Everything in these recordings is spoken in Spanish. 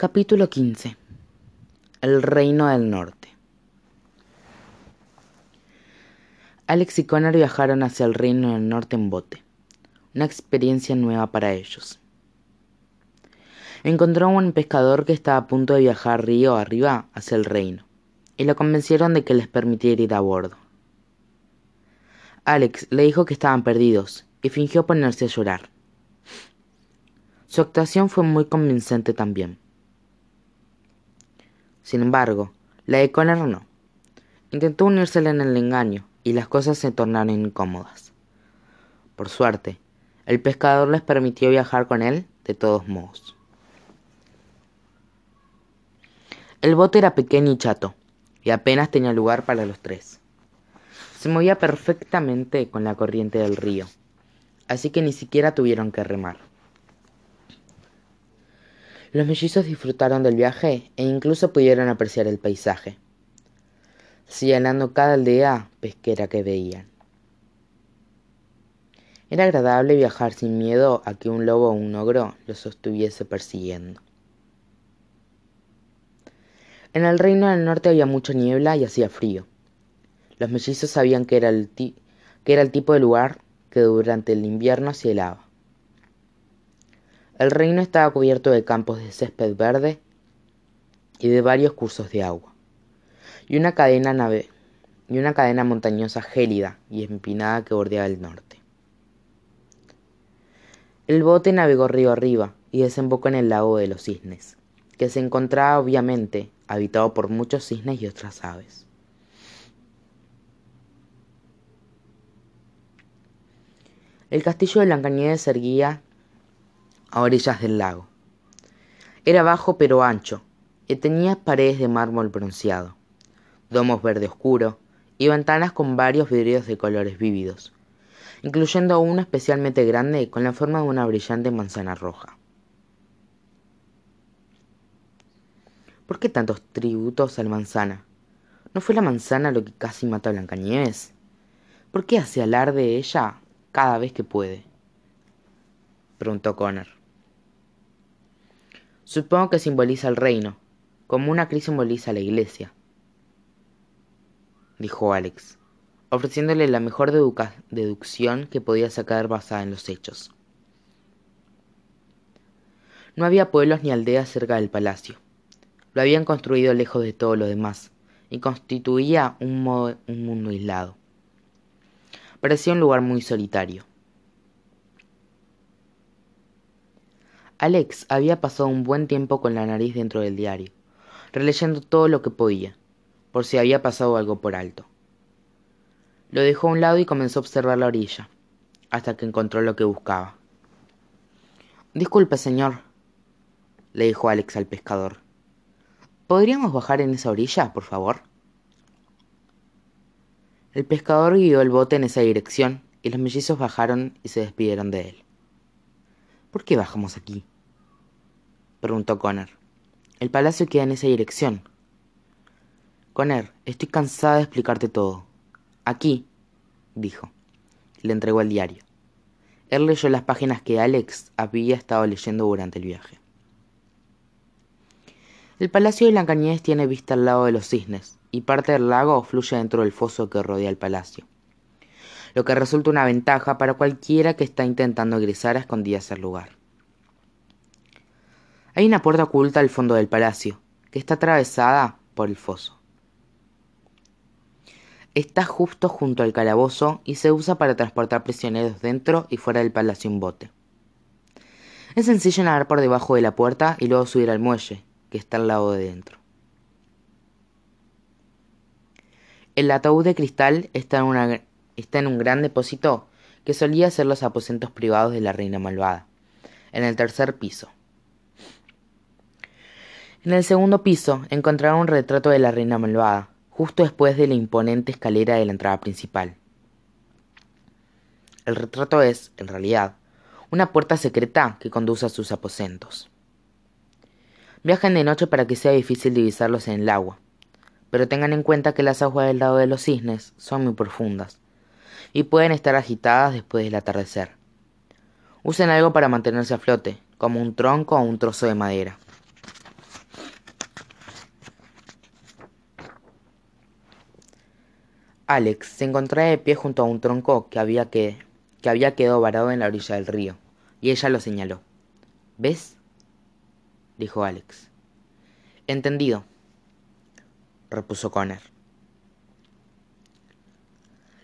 Capítulo 15 El Reino del Norte Alex y Connor viajaron hacia el Reino del Norte en bote, una experiencia nueva para ellos. Encontró a un pescador que estaba a punto de viajar río arriba hacia el reino, y lo convencieron de que les permitiera ir a bordo. Alex le dijo que estaban perdidos y fingió ponerse a llorar. Su actuación fue muy convincente también. Sin embargo, la de Connor no. Intentó unírsela en el engaño y las cosas se tornaron incómodas. Por suerte, el pescador les permitió viajar con él de todos modos. El bote era pequeño y chato, y apenas tenía lugar para los tres. Se movía perfectamente con la corriente del río, así que ni siquiera tuvieron que remar. Los mellizos disfrutaron del viaje e incluso pudieron apreciar el paisaje, señalando cada aldea pesquera que veían. Era agradable viajar sin miedo a que un lobo o un ogro los estuviese persiguiendo. En el reino del norte había mucha niebla y hacía frío. Los mellizos sabían que era el, que era el tipo de lugar que durante el invierno se helaba. El reino estaba cubierto de campos de césped verde y de varios cursos de agua, y una cadena nave y una cadena montañosa gélida y empinada que bordeaba el norte. El bote navegó río arriba y desembocó en el lago de los cisnes, que se encontraba obviamente habitado por muchos cisnes y otras aves. El castillo de Blancanieves se erguía a orillas del lago. Era bajo pero ancho, y tenía paredes de mármol bronceado, domos verde oscuro y ventanas con varios vidrios de colores vívidos, incluyendo uno especialmente grande con la forma de una brillante manzana roja. ¿Por qué tantos tributos a la manzana? ¿No fue la manzana lo que casi mató a Blancanieves? ¿Por qué hace alarde de ella cada vez que puede? preguntó Connor. Supongo que simboliza el reino, como una crisis simboliza la iglesia, dijo Alex, ofreciéndole la mejor deducción que podía sacar basada en los hechos. No había pueblos ni aldeas cerca del palacio. Lo habían construido lejos de todo lo demás, y constituía un mundo aislado. Parecía un lugar muy solitario. Alex había pasado un buen tiempo con la nariz dentro del diario, releyendo todo lo que podía, por si había pasado algo por alto. Lo dejó a un lado y comenzó a observar la orilla, hasta que encontró lo que buscaba. Disculpe, señor, le dijo Alex al pescador. ¿Podríamos bajar en esa orilla, por favor? El pescador guió el bote en esa dirección y los mellizos bajaron y se despidieron de él. ¿Por qué bajamos aquí? preguntó Connor. El palacio queda en esa dirección. Connor, estoy cansada de explicarte todo. Aquí, dijo. Le entregó el diario. Él leyó las páginas que Alex había estado leyendo durante el viaje. El palacio de Blancanieves tiene vista al lado de los cisnes, y parte del lago fluye dentro del foso que rodea el palacio, lo que resulta una ventaja para cualquiera que está intentando egresar a escondidas al lugar. Hay una puerta oculta al fondo del palacio, que está atravesada por el foso. Está justo junto al calabozo y se usa para transportar prisioneros dentro y fuera del palacio en bote. Es sencillo nadar por debajo de la puerta y luego subir al muelle, que está al lado de dentro. El ataúd de cristal está en, está en un gran depósito que solía ser los aposentos privados de la reina malvada, en el tercer piso. En el segundo piso encontraron un retrato de la reina malvada, justo después de la imponente escalera de la entrada principal. El retrato es, en realidad, una puerta secreta que conduce a sus aposentos. Viajan de noche para que sea difícil divisarlos en el agua, pero tengan en cuenta que las aguas del lado de los cisnes son muy profundas y pueden estar agitadas después del atardecer. Usen algo para mantenerse a flote, como un tronco o un trozo de madera. Alex se encontraba de pie junto a un tronco que había, que, que había quedado varado en la orilla del río, y ella lo señaló. ¿Ves? dijo Alex. Entendido, repuso Connor.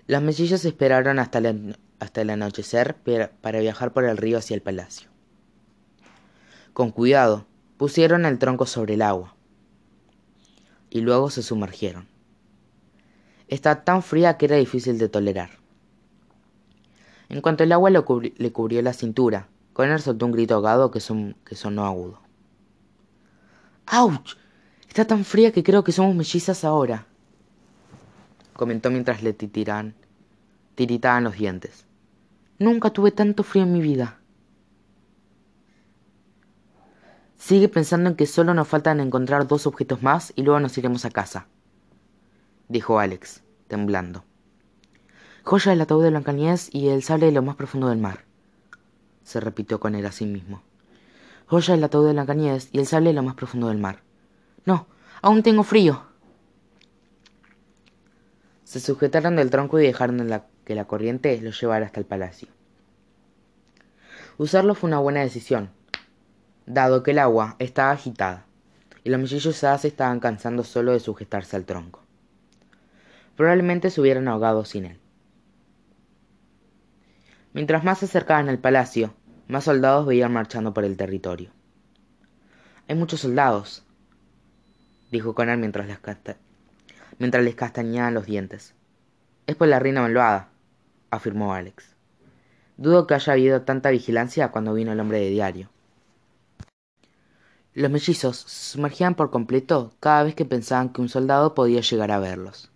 Los mellizos esperaron hasta el, hasta el anochecer para viajar por el río hacia el palacio. Con cuidado, pusieron el tronco sobre el agua y luego se sumergieron. Estaba tan fría que era difícil de tolerar. En cuanto el agua le, cubrió la cintura, Connor soltó un grito ahogado que, que sonó agudo. ¡Auch! Está tan fría que creo que somos mellizas ahora, comentó mientras le titiran, tiritaban los dientes. Nunca tuve tanto frío en mi vida. Sigue pensando en que solo nos faltan encontrar dos objetos más y luego nos iremos a casa, dijo Alex, temblando. Joya del ataúd de Blancanieves y el sable de lo más profundo del mar, se repitió con él a sí mismo. Joya del ataúd de Blancanieves y el sable de lo más profundo del mar. No, aún tengo frío. Se sujetaron del tronco y dejaron que la corriente los llevara hasta el palacio. Usarlo fue una buena decisión, dado que el agua estaba agitada y los mellizos se estaban cansando solo de sujetarse al tronco. Probablemente se hubieran ahogado sin él. Mientras más se acercaban al palacio, más soldados veían marchando por el territorio. Hay muchos soldados, dijo Conan mientras les, mientras les castañaban los dientes. Es por la reina malvada, afirmó Alex. Dudo que haya habido tanta vigilancia cuando vino el hombre de diario. Los mellizos se sumergían por completo cada vez que pensaban que un soldado podía llegar a verlos.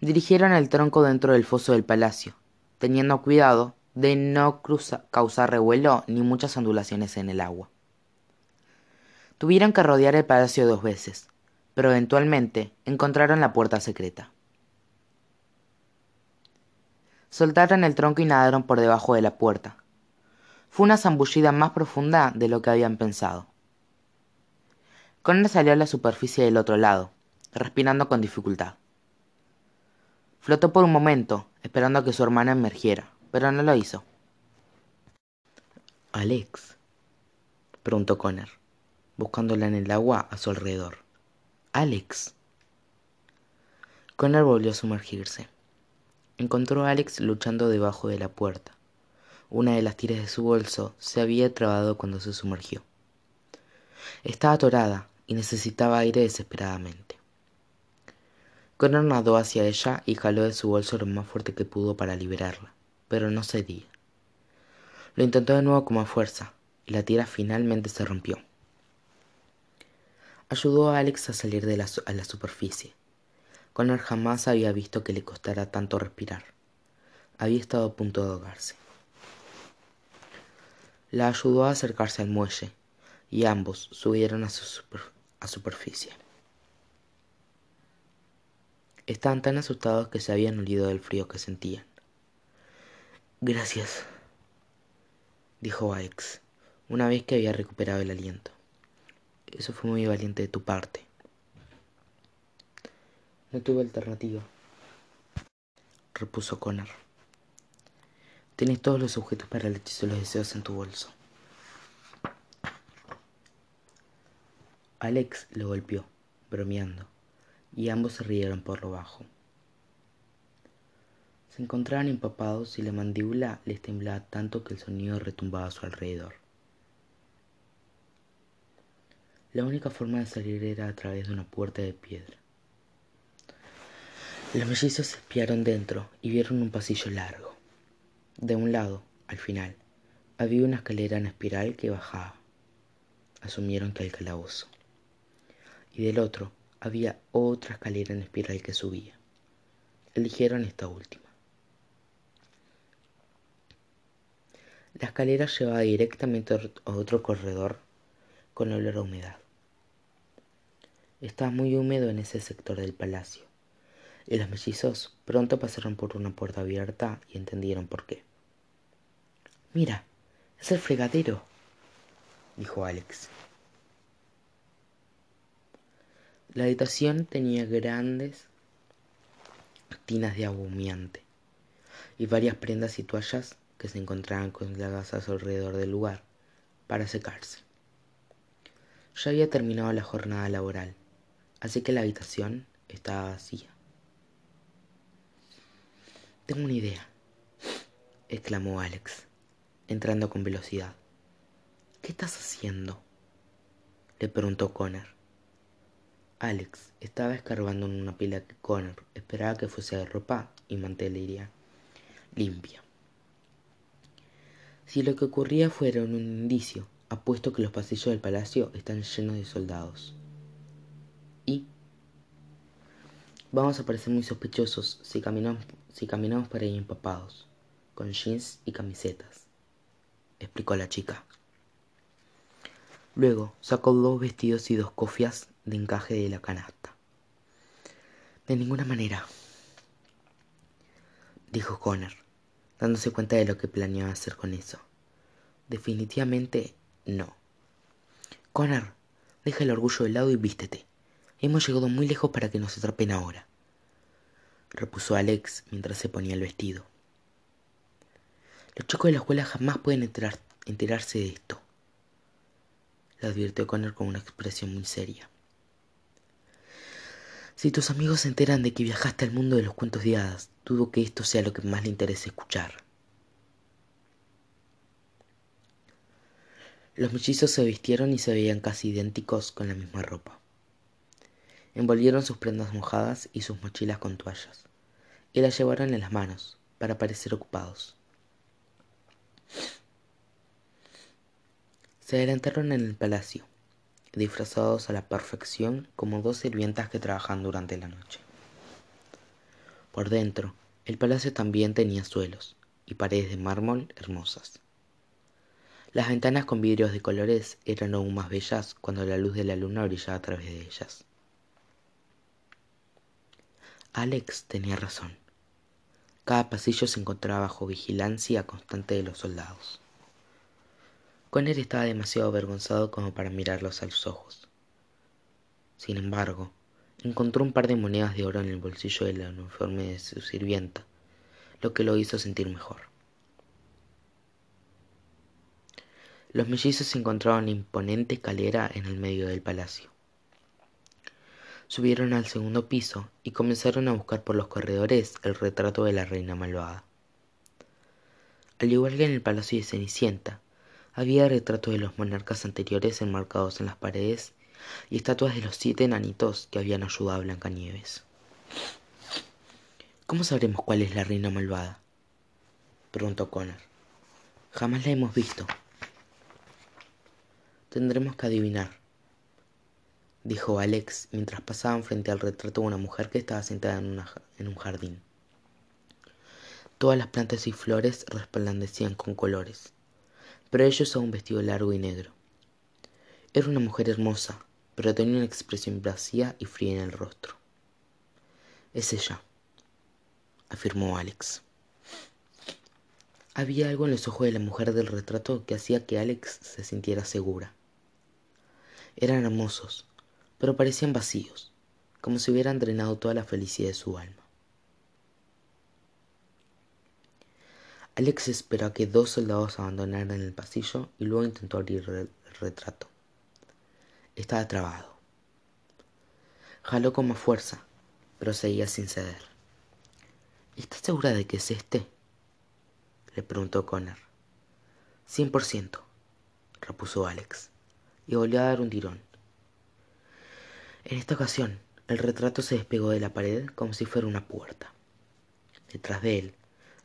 Dirigieron el tronco dentro del foso del palacio, teniendo cuidado de no causar revuelo ni muchas ondulaciones en el agua. Tuvieron que rodear el palacio dos veces, pero eventualmente encontraron la puerta secreta. Soltaron el tronco y nadaron por debajo de la puerta. Fue una zambullida más profunda de lo que habían pensado. Connor salió a la superficie del otro lado, respirando con dificultad. Flotó por un momento, esperando a que su hermana emergiera, pero no lo hizo. Alex, preguntó Connor, buscándola en el agua a su alrededor. Alex. Connor volvió a sumergirse. Encontró a Alex luchando debajo de la puerta. Una de las tiras de su bolso se había trabado cuando se sumergió. Estaba atorada y necesitaba aire desesperadamente. Connor nadó hacia ella y jaló de su bolso lo más fuerte que pudo para liberarla, pero no cedía. Lo intentó de nuevo con más fuerza, y la tira finalmente se rompió. Ayudó a Alex a salir de la, a la superficie. Connor jamás había visto que le costara tanto respirar. Había estado a punto de ahogarse. La ayudó a acercarse al muelle, y ambos subieron a su a superficie. Estaban tan asustados que se habían olido del frío que sentían. Gracias, dijo Alex, una vez que había recuperado el aliento. Eso fue muy valiente de tu parte. No tuve alternativa, repuso Connor. Tienes todos los objetos para el hechizo de los deseos en tu bolso. Alex lo golpeó, bromeando, y ambos se rieron por lo bajo. Se encontraban empapados y la mandíbula les temblaba tanto que el sonido retumbaba a su alrededor. La única forma de salir era a través de una puerta de piedra. Los mellizos espiaron dentro y vieron un pasillo largo. De un lado, al final, había una escalera en espiral que bajaba. Asumieron que el calabozo y del otro había otra escalera en espiral que subía. Eligieron esta última. La escalera llevaba directamente a otro corredor con olor a humedad. Estaba muy húmedo en ese sector del palacio, y los mellizos pronto pasaron por una puerta abierta y entendieron por qué. Mira, es el fregadero, dijo Alex. La habitación tenía grandes tinas de agua humeante y varias prendas y toallas que se encontraban colgadas alrededor del lugar para secarse. Ya había terminado la jornada laboral, así que la habitación estaba vacía. Tengo una idea, exclamó Alex, entrando con velocidad. ¿Qué estás haciendo? le preguntó Connor. Alex estaba escarbando en una pila que Connor esperaba que fuese de ropa y mantelería limpia. Si lo que ocurría fuera un indicio, apuesto que los pasillos del palacio están llenos de soldados. Vamos a parecer muy sospechosos si caminamos, si caminamos por ahí empapados, con jeans y camisetas, explicó la chica. Luego sacó dos vestidos y dos cofias de encaje de la canasta. De ninguna manera, dijo Connor, dándose cuenta de lo que planeaba hacer con eso. Definitivamente no. Connor, deja el orgullo de lado y vístete. Hemos llegado muy lejos para que nos atrapen ahora, repuso Alex mientras se ponía el vestido. Los chicos de la escuela jamás pueden enterarse de esto, le advirtió Connor con una expresión muy seria. Si tus amigos se enteran de que viajaste al mundo de los cuentos de hadas, dudo que esto sea lo que más le interese escuchar. Los mellizos se vistieron y se veían casi idénticos con la misma ropa. Envolvieron sus prendas mojadas y sus mochilas con toallas, y las llevaron en las manos, para parecer ocupados. Se adelantaron en el palacio, disfrazados a la perfección como dos sirvientas que trabajan durante la noche. Por dentro, el palacio también tenía suelos y paredes de mármol hermosas. Las ventanas con vidrios de colores eran aún más bellas cuando la luz de la luna brillaba a través de ellas. Alex tenía razón. Cada pasillo se encontraba bajo vigilancia constante de los soldados. Conner estaba demasiado avergonzado como para mirarlos a los ojos. Sin embargo, encontró un par de monedas de oro en el bolsillo del uniforme de su sirvienta, lo que lo hizo sentir mejor. Los mellizos se encontraban en imponente escalera en el medio del palacio. Subieron al segundo piso y comenzaron a buscar por los corredores el retrato de la reina malvada. Al igual que en el palacio de Cenicienta, había retratos de los monarcas anteriores enmarcados en las paredes y estatuas de los siete enanitos que habían ayudado a Blancanieves. ¿Cómo sabremos cuál es la reina malvada? preguntó Connor. Jamás la hemos visto. Tendremos que adivinar, dijo Alex mientras pasaban frente al retrato de una mujer que estaba sentada en, en un jardín. Todas las plantas y flores resplandecían con colores pero ella usaba un vestido largo y negro. Era una mujer hermosa, pero tenía una expresión vacía y fría en el rostro. Es ella, afirmó Alex. Había algo en los ojos de la mujer del retrato que hacía que Alex se sintiera segura. Eran hermosos, pero parecían vacíos, como si hubieran drenado toda la felicidad de su alma. Alex esperó a que dos soldados abandonaran el pasillo y luego intentó abrir el retrato. Estaba trabado. Jaló con más fuerza, pero seguía sin ceder. ¿Estás segura de que es este? le preguntó Connor. Cien por ciento, repuso Alex, y volvió a dar un tirón. En esta ocasión, el retrato se despegó de la pared como si fuera una puerta. Detrás de él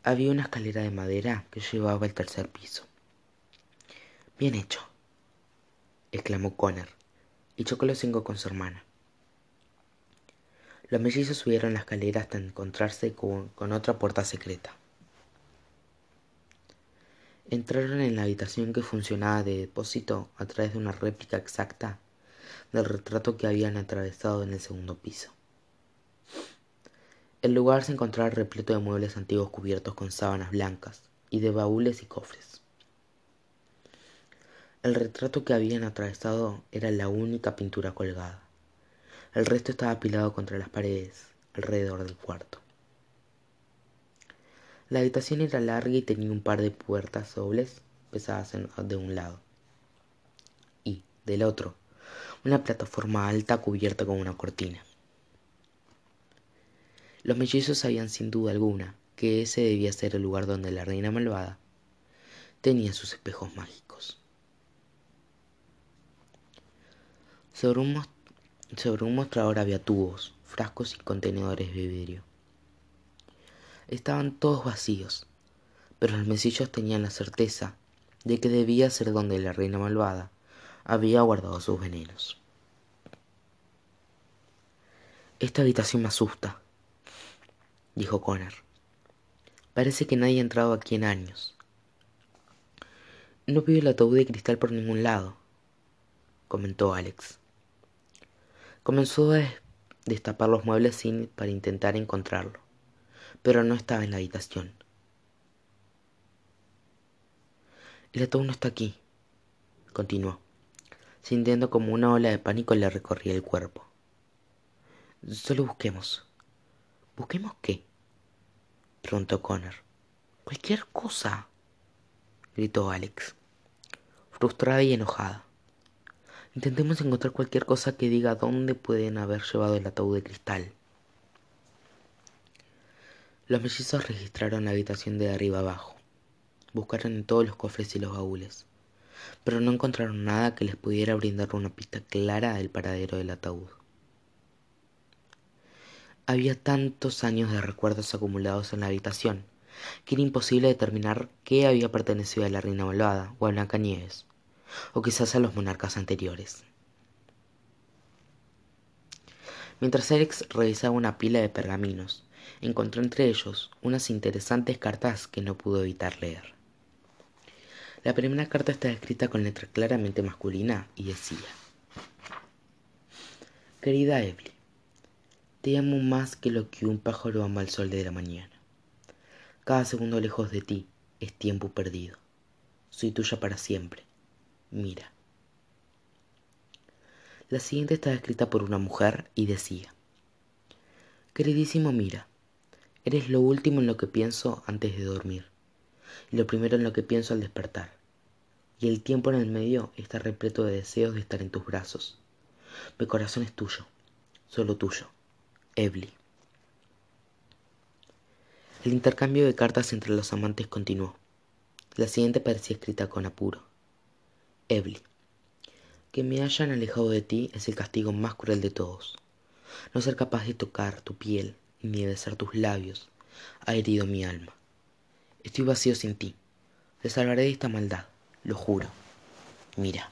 había una escalera de madera que llevaba al tercer piso. Bien hecho, exclamó Connor, y chocó los cinco con su hermana. Los mellizos subieron la escalera hasta encontrarse con, con otra puerta secreta. Entraron en la habitación que funcionaba de depósito a través de una réplica exacta del retrato que habían atravesado en el segundo piso. El lugar se encontraba repleto de muebles antiguos cubiertos con sábanas blancas y de baúles y cofres. El retrato que habían atravesado era la única pintura colgada. El resto estaba apilado contra las paredes, alrededor del cuarto. La habitación era larga y tenía un par de puertas dobles pesadas de un lado y del otro una plataforma alta cubierta con una cortina. Los mellizos sabían sin duda alguna que ese debía ser el lugar donde la reina malvada tenía sus espejos mágicos. Sobre un, mostrador había tubos, frascos y contenedores de vidrio. Estaban todos vacíos, pero los mesillos tenían la certeza de que debía ser donde la reina malvada había guardado sus venenos. Esta habitación me asusta, dijo Connor. Parece que nadie ha entrado aquí en años. No veo el ataúd de cristal por ningún lado, comentó Alex. Comenzó a destapar los muebles sin, para intentar encontrarlo, pero no estaba en la habitación. El ataúd no está aquí, continuó, sintiendo como una ola de pánico le recorría el cuerpo. Solo busquemos. ¿Busquemos qué? preguntó Connor. Cualquier cosa, gritó Alex, frustrada y enojada. Intentemos encontrar cualquier cosa que diga dónde pueden haber llevado el ataúd de cristal. Los mellizos registraron la habitación de arriba abajo. Buscaron en todos los cofres y los baúles, pero no encontraron nada que les pudiera brindar una pista clara del paradero del ataúd. Había tantos años de recuerdos acumulados en la habitación que era imposible determinar qué había pertenecido a la reina malvada o a Blancanieves, o quizás a los monarcas anteriores. Mientras Alex revisaba una pila de pergaminos, encontró entre ellos unas interesantes cartas que no pudo evitar leer. La primera carta estaba escrita con letra claramente masculina y decía, Querida Evelyn, te amo más que lo que un pájaro ama al sol de la mañana. Cada segundo lejos de ti es tiempo perdido. Soy tuya para siempre. Mira. La siguiente estaba escrita por una mujer y decía, Queridísimo Mira, eres lo último en lo que pienso antes de dormir y lo primero en lo que pienso al despertar y el tiempo en el medio está repleto de deseos de estar en tus brazos. Mi corazón es tuyo, solo tuyo, Ebli. El intercambio de cartas entre los amantes continuó. La siguiente parecía escrita con apuro. Ebli. Que me hayan alejado de ti es el castigo más cruel de todos. No ser capaz de tocar tu piel ni de besar tus labios ha herido mi alma. Estoy vacío sin ti. Te salvaré de esta maldad lo juro. Mira.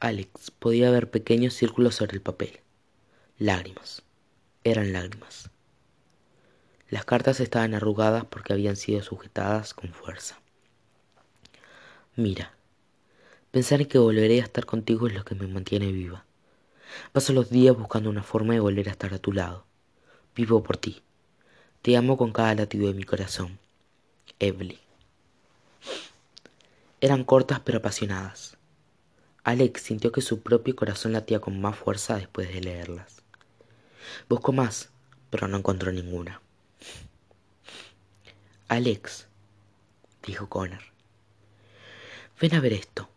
Alex podía ver pequeños círculos sobre el papel. Lágrimas. Eran lágrimas. Las cartas estaban arrugadas porque habían sido sujetadas con fuerza. Mira, pensar en que volveré a estar contigo es lo que me mantiene viva. Paso los días buscando una forma de volver a estar a tu lado. Vivo por ti. Te amo con cada latido de mi corazón. Evelyn. Eran cortas pero apasionadas. Alex sintió que su propio corazón latía con más fuerza después de leerlas. Buscó más, pero no encontró ninguna. Alex, dijo Connor, ven a ver esto.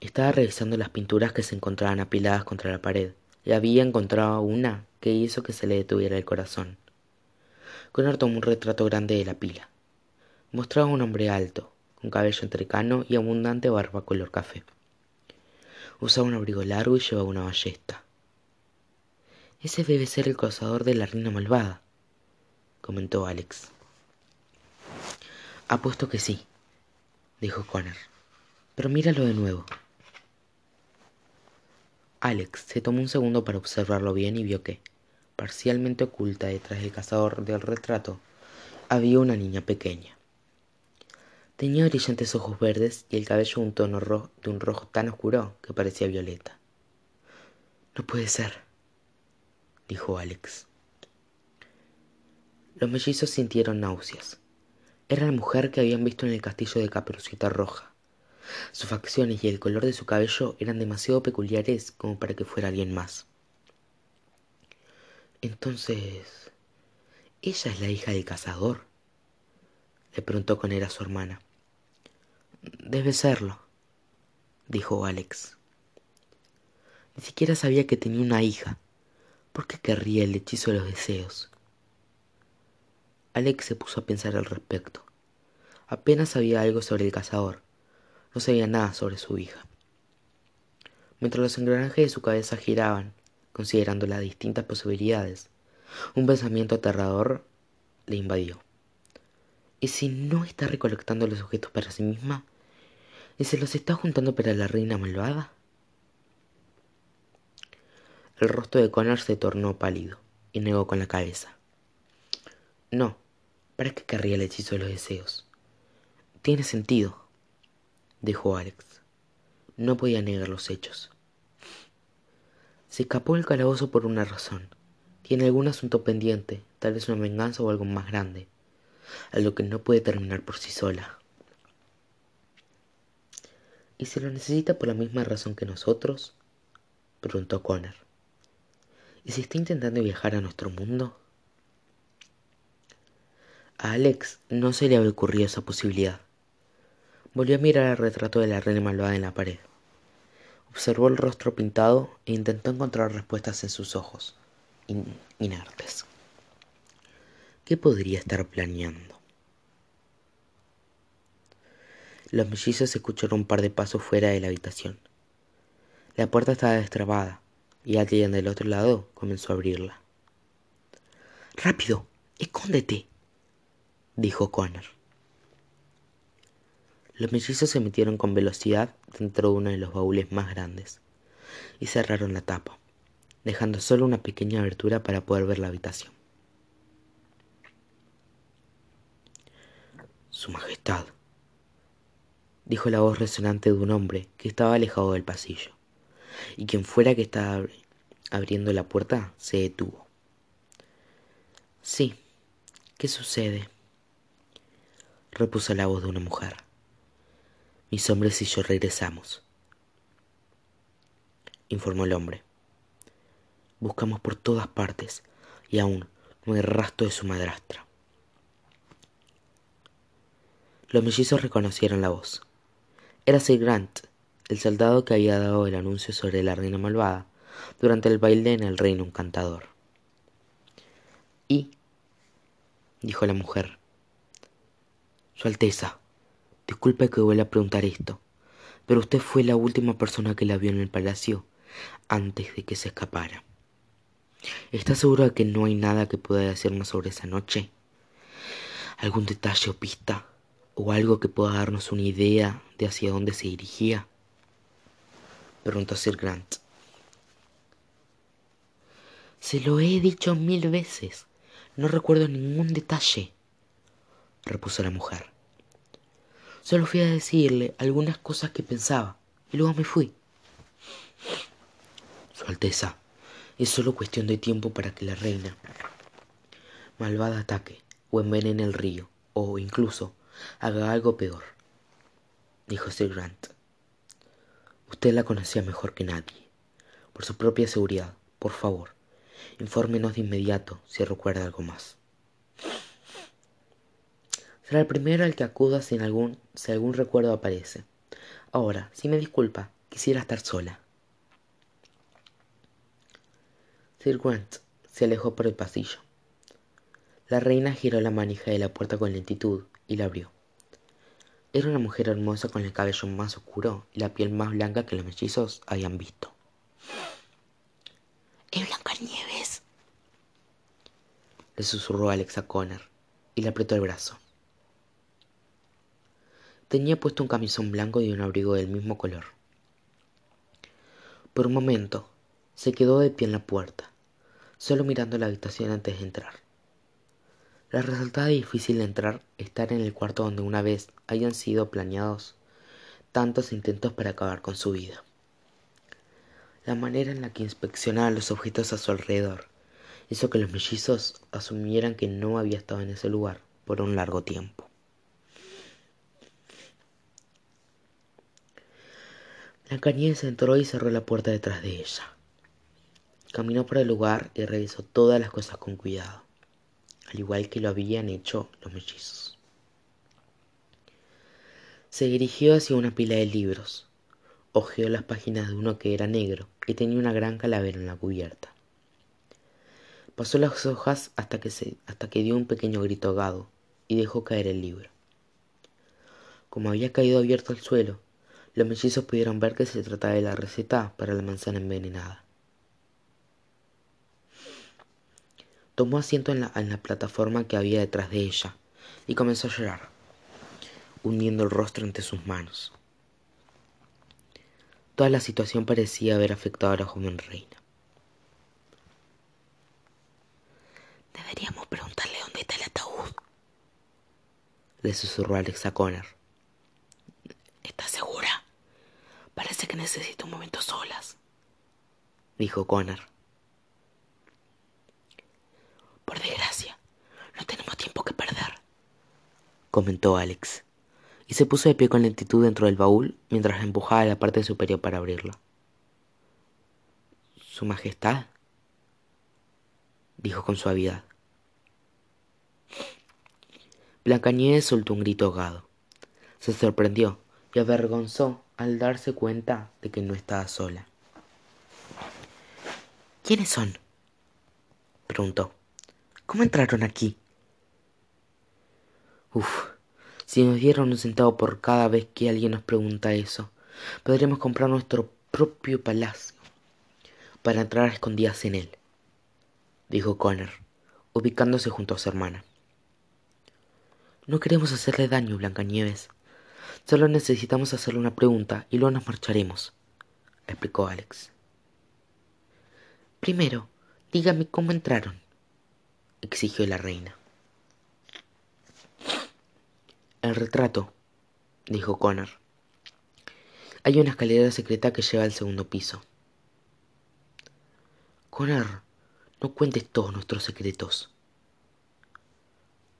Estaba revisando las pinturas que se encontraban apiladas contra la pared y había encontrado una que hizo que se le detuviera el corazón. Connor tomó un retrato grande de la pila. Mostraba un hombre alto, un cabello entrecano y abundante barba color café. Usaba un abrigo largo y llevaba una ballesta. Ese debe ser el cazador de la reina malvada, comentó Alex. Apuesto que sí, dijo Connor. Pero míralo de nuevo. Alex se tomó un segundo para observarlo bien y vio que, parcialmente oculta detrás del cazador del retrato, había una niña pequeña. Tenía brillantes ojos verdes y el cabello un tono de un rojo tan oscuro que parecía violeta. No puede ser, dijo Alex. Los mellizos sintieron náuseas. Era la mujer que habían visto en el castillo de Caperucita Roja. Sus facciones y el color de su cabello eran demasiado peculiares como para que fuera alguien más. Entonces, ¿Ella es la hija del cazador? Le preguntó con él a su hermana. Debe serlo, dijo Alex. Ni siquiera sabía que tenía una hija. ¿Por qué querría el hechizo de los deseos? Alex se puso a pensar al respecto. Apenas sabía algo sobre el cazador. No sabía nada sobre su hija. Mientras los engranajes de su cabeza giraban, considerando las distintas posibilidades, un pensamiento aterrador le invadió. ¿Y si no está recolectando los objetos para sí misma? ¿Y se los está juntando para la reina malvada? El rostro de Connor se tornó pálido y negó con la cabeza. No, ¿para qué querría el hechizo de los deseos? Tiene sentido, dijo Alex. No podía negar los hechos. Se escapó del calabozo por una razón. Tiene algún asunto pendiente, tal vez una venganza o algo más grande, a lo que no puede terminar por sí sola. ¿Y si lo necesita por la misma razón que nosotros? preguntó Connor. ¿Y si está intentando viajar a nuestro mundo? A Alex no se le había ocurrido esa posibilidad. Volvió a mirar el retrato de la reina malvada en la pared. Observó el rostro pintado e intentó encontrar respuestas en sus ojos, inertes. ¿Qué podría estar planeando? Los mellizos escucharon un par de pasos fuera de la habitación. La puerta estaba destrabada y alguien del otro lado comenzó a abrirla. ¡Rápido! ¡Escóndete! dijo Connor. Los mellizos se metieron con velocidad dentro de uno de los baúles más grandes y cerraron la tapa, dejando solo una pequeña abertura para poder ver la habitación. Su Majestad, dijo la voz resonante de un hombre que estaba alejado del pasillo, y quien fuera que estaba abriendo la puerta se detuvo. Sí, ¿qué sucede? repuso la voz de una mujer. Mis hombres y yo regresamos, informó el hombre. Buscamos por todas partes y aún no hay rastro de su madrastra. Los mellizos reconocieron la voz. Era Sir Grant, el soldado que había dado el anuncio sobre la reina malvada durante el baile en el reino encantador. Y, dijo la mujer, Su Alteza, disculpe que vuelva a preguntar esto, pero usted fue la última persona que la vio en el palacio antes de que se escapara. ¿Está seguro de que no hay nada que pueda decirnos sobre esa noche? ¿Algún detalle o pista? ¿O algo que pueda darnos una idea de hacia dónde se dirigía? Preguntó Sir Grant. Se lo he dicho mil veces. No recuerdo ningún detalle, repuso la mujer. Solo fui a decirle algunas cosas que pensaba y luego me fui. Su Alteza, es solo cuestión de tiempo para que la reina malvada ataque o envenene el río o incluso haga algo peor, dijo Sir Grant. Usted la conocía mejor que nadie. Por su propia seguridad, por favor, infórmenos de inmediato si recuerda algo más. Será el primero al que acuda si, algún, si algún recuerdo aparece. Ahora, si me disculpa, quisiera estar sola. Sir Grant se alejó por el pasillo. La reina giró la manija de la puerta con lentitud y la abrió. Era una mujer hermosa con el cabello más oscuro y la piel más blanca que los mellizos habían visto. ¡Es Blancanieves! Le susurró Alexa Connor y le apretó el brazo. Tenía puesto un camisón blanco y un abrigo del mismo color. Por un momento se quedó de pie en la puerta, solo mirando la habitación antes de entrar. Le resultaba difícil entrar estar en el cuarto donde una vez hayan sido planeados tantos intentos para acabar con su vida. La manera en la que inspeccionaba los objetos a su alrededor hizo que los mellizos asumieran que no había estado en ese lugar por un largo tiempo. Se entró y cerró la puerta detrás de ella. Caminó por el lugar y revisó todas las cosas con cuidado. al igual que lo habían hecho los mellizos. Se dirigió hacia una pila de libros. Hojeó las páginas de uno que era negro y tenía una gran calavera en la cubierta. Pasó las hojas hasta que, hasta que dio un pequeño grito ahogado y dejó caer el libro. Como había caído abierto al suelo, los mellizos pudieron ver que se trataba de la receta para la manzana envenenada. Tomó asiento en la, en la plataforma que había detrás de ella y comenzó a llorar, hundiendo el rostro entre sus manos. Toda la situación parecía haber afectado a la joven reina. Deberíamos preguntarle dónde está el ataúd. Le susurró Alex a Connor. ¿Estás segura? Parece que necesito un momento solas. Dijo Connor. Por desgracia, no tenemos tiempo que perder. Comentó Alex. Y se puso de pie con lentitud dentro del baúl mientras empujaba la parte superior para abrirlo. Su Majestad, dijo con suavidad. Blancanieves soltó un grito ahogado. Se sorprendió y avergonzó al darse cuenta de que no estaba sola. ¿Quiénes son? preguntó. ¿Cómo entraron aquí? Uf, si nos dieran un centavo por cada vez que alguien nos pregunta eso, podríamos comprar nuestro propio palacio para entrar a escondidas en él, dijo Connor, ubicándose junto a su hermana. No queremos hacerle daño, Blancanieves. Solo necesitamos hacerle una pregunta y luego nos marcharemos, explicó Alex. Primero, dígame cómo entraron, exigió la reina. El retrato, dijo Connor. Hay una escalera secreta que lleva al segundo piso. Connor, no cuentes todos nuestros secretos,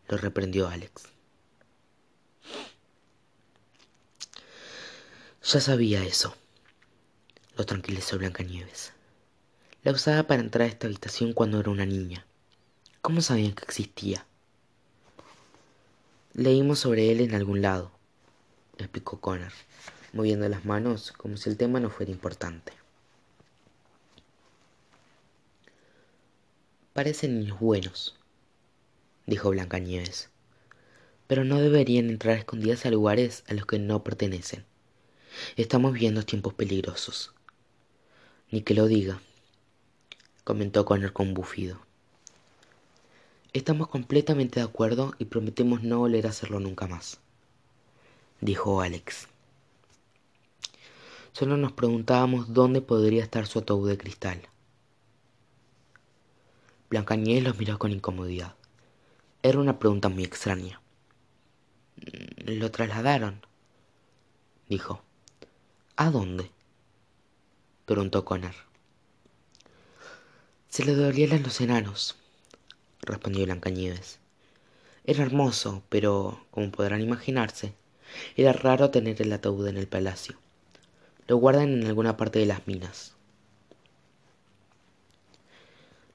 lo reprendió Alex. Ya sabía eso, lo tranquilizó Blancanieves. La usaba para entrar a esta habitación cuando era una niña. ¿Cómo sabían que existía? Leímos sobre él en algún lado, explicó Connor, moviendo las manos como si el tema no fuera importante. Parecen niños buenos, dijo Blancanieves, pero no deberían entrar escondidas a lugares a los que no pertenecen. Estamos viendo tiempos peligrosos. Ni que lo diga, comentó Connor con bufido. Estamos completamente de acuerdo y prometemos no volver a hacerlo nunca más, dijo Alex. Solo nos preguntábamos dónde podría estar su ataúd de cristal. Blancanieves los miró con incomodidad. Era una pregunta muy extraña. Lo trasladaron, dijo. ¿A dónde? preguntó Connor. Se le dolían los enanos, respondió Blancanieves. Era hermoso, pero, como podrán imaginarse, era raro tener el ataúd en el palacio. Lo guardan en alguna parte de las minas.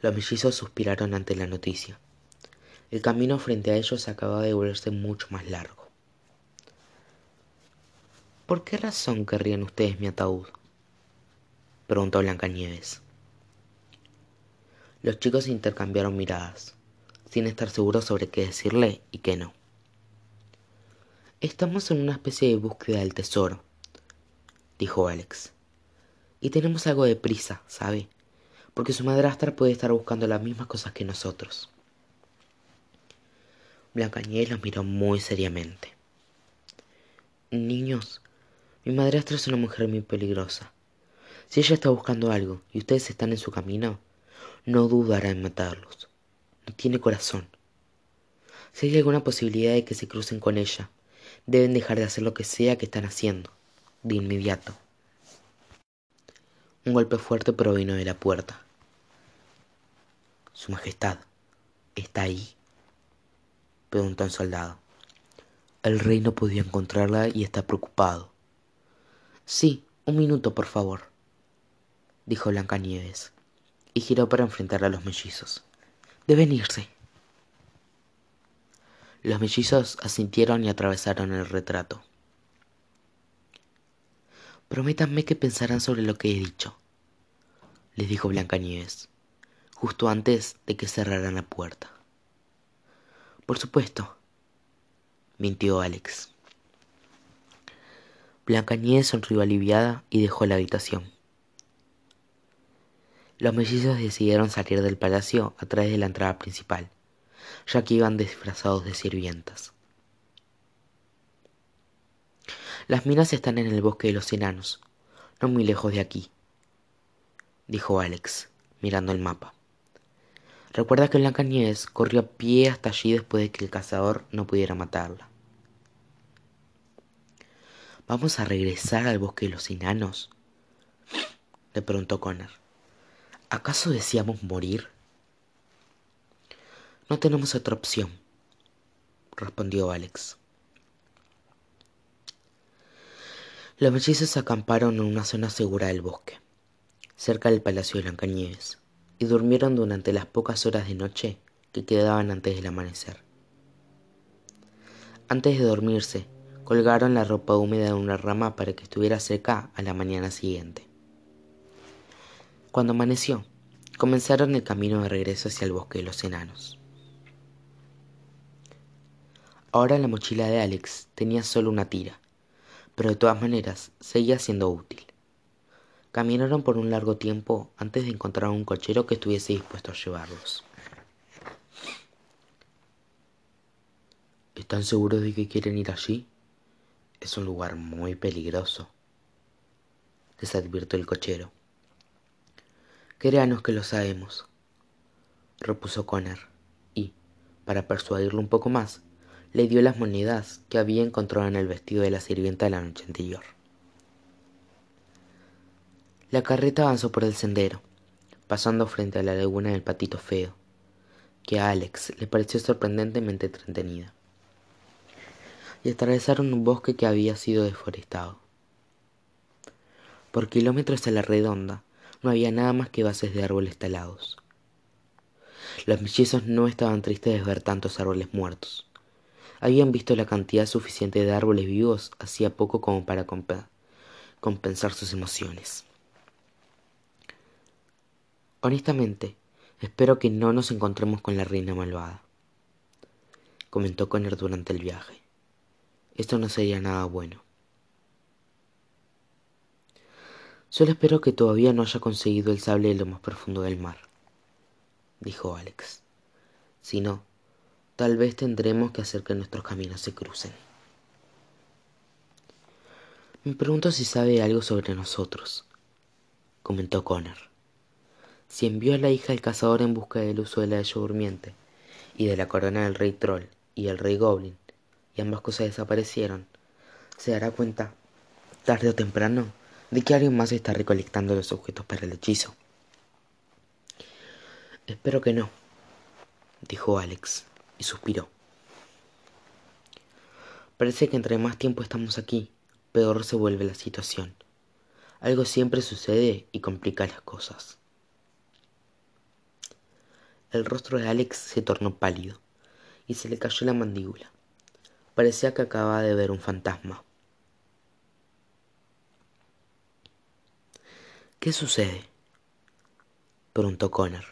Los mellizos suspiraron ante la noticia. El camino frente a ellos acababa de volverse mucho más largo. ¿Por qué razón querrían ustedes mi ataúd? preguntó Blancanieves. Los chicos intercambiaron miradas, sin estar seguros sobre qué decirle y qué no. Estamos en una especie de búsqueda del tesoro, dijo Alex. Y tenemos algo de prisa, ¿sabe? Porque su madrastra puede estar buscando las mismas cosas que nosotros. Blancanieves los miró muy seriamente. Niños, mi madrastra es una mujer muy peligrosa. Si ella está buscando algo y ustedes están en su camino, no dudará en matarlos. No tiene corazón. Si hay alguna posibilidad de que se crucen con ella, deben dejar de hacer lo que sea que están haciendo, de inmediato. Un golpe fuerte provino de la puerta. Su Majestad, ¿está ahí? preguntó un soldado. El rey no podía encontrarla y está preocupado. Sí, un minuto, por favor, dijo Blancanieves, y giró para enfrentar a los mellizos. Deben irse. Los mellizos asintieron y atravesaron el retrato. Prométanme que pensarán sobre lo que he dicho, les dijo Blancanieves, justo antes de que cerraran la puerta. Por supuesto, mintió Alex. Blancanieves sonrió aliviada y dejó la habitación. Los mellizos decidieron salir del palacio a través de la entrada principal, ya que iban disfrazados de sirvientas. Las minas están en el bosque de los enanos, no muy lejos de aquí, dijo Alex, mirando el mapa. Recuerda que Blancanieves corrió a pie hasta allí después de que el cazador no pudiera matarla. ¿Vamos a regresar al bosque de los enanos? le preguntó Connor. ¿Acaso deseamos morir? No tenemos otra opción, respondió Alex. Los mellizos acamparon en una zona segura del bosque, cerca del Palacio de Blancanieves, y durmieron durante las pocas horas de noche que quedaban antes del amanecer. Antes de dormirse, colgaron la ropa húmeda de una rama para que estuviera seca a la mañana siguiente. Cuando amaneció, comenzaron el camino de regreso hacia el bosque de los enanos. Ahora la mochila de Alex tenía solo una tira, pero de todas maneras seguía siendo útil. Caminaron por un largo tiempo antes de encontrar un cochero que estuviese dispuesto a llevarlos. ¿Están seguros de que quieren ir allí? Es un lugar muy peligroso, les advirtió el cochero. Créanos que lo sabemos, repuso Connor, y, para persuadirlo un poco más, le dio las monedas que había encontrado en el vestido de la sirvienta de la noche anterior. La carreta avanzó por el sendero, pasando frente a la laguna del patito feo, que a Alex le pareció sorprendentemente entretenida, y atravesaron un bosque que había sido deforestado. Por kilómetros a la redonda no había nada más que bases de árboles talados. Los mellizos no estaban tristes de ver tantos árboles muertos. Habían visto la cantidad suficiente de árboles vivos hacía poco como para compensar sus emociones. Honestamente, espero que no nos encontremos con la reina malvada, comentó Connor durante el viaje. Esto no sería nada bueno. Solo espero que todavía no haya conseguido el sable de lo más profundo del mar, dijo Alex. Si no, tal vez tendremos que hacer que nuestros caminos se crucen. Me pregunto si sabe algo sobre nosotros, comentó Connor. Si envió a la hija del cazador en busca del uso de la ella durmiente y de la corona del rey troll y el rey goblin, y ambas cosas desaparecieron, se dará cuenta, tarde o temprano, de que alguien más está recolectando los objetos para el hechizo. Espero que no, dijo Alex, y suspiró. Parece que entre más tiempo estamos aquí, peor se vuelve la situación. Algo siempre sucede y complica las cosas. El rostro de Alex se tornó pálido y se le cayó la mandíbula. Parecía que acababa de ver un fantasma. ¿Qué sucede? preguntó Connor.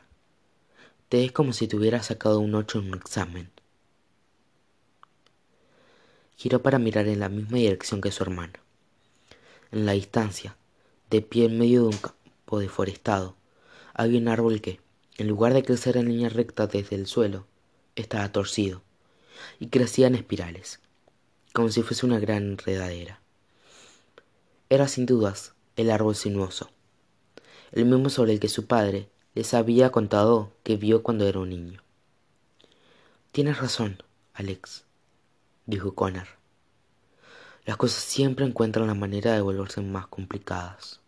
Te es como si te hubieras sacado un ocho en un examen. Giró para mirar en la misma dirección que su hermano. En la distancia, de pie en medio de un campo deforestado, había un árbol que, en lugar de crecer en línea recta desde el suelo, estaba torcido y crecía en espirales, como si fuese una gran enredadera. Era sin dudas el árbol sinuoso, el mismo sobre el que su padre les había contado que vio cuando era un niño. Tienes razón, Alex, dijo Connor. Las cosas siempre encuentran la manera de volverse más complicadas.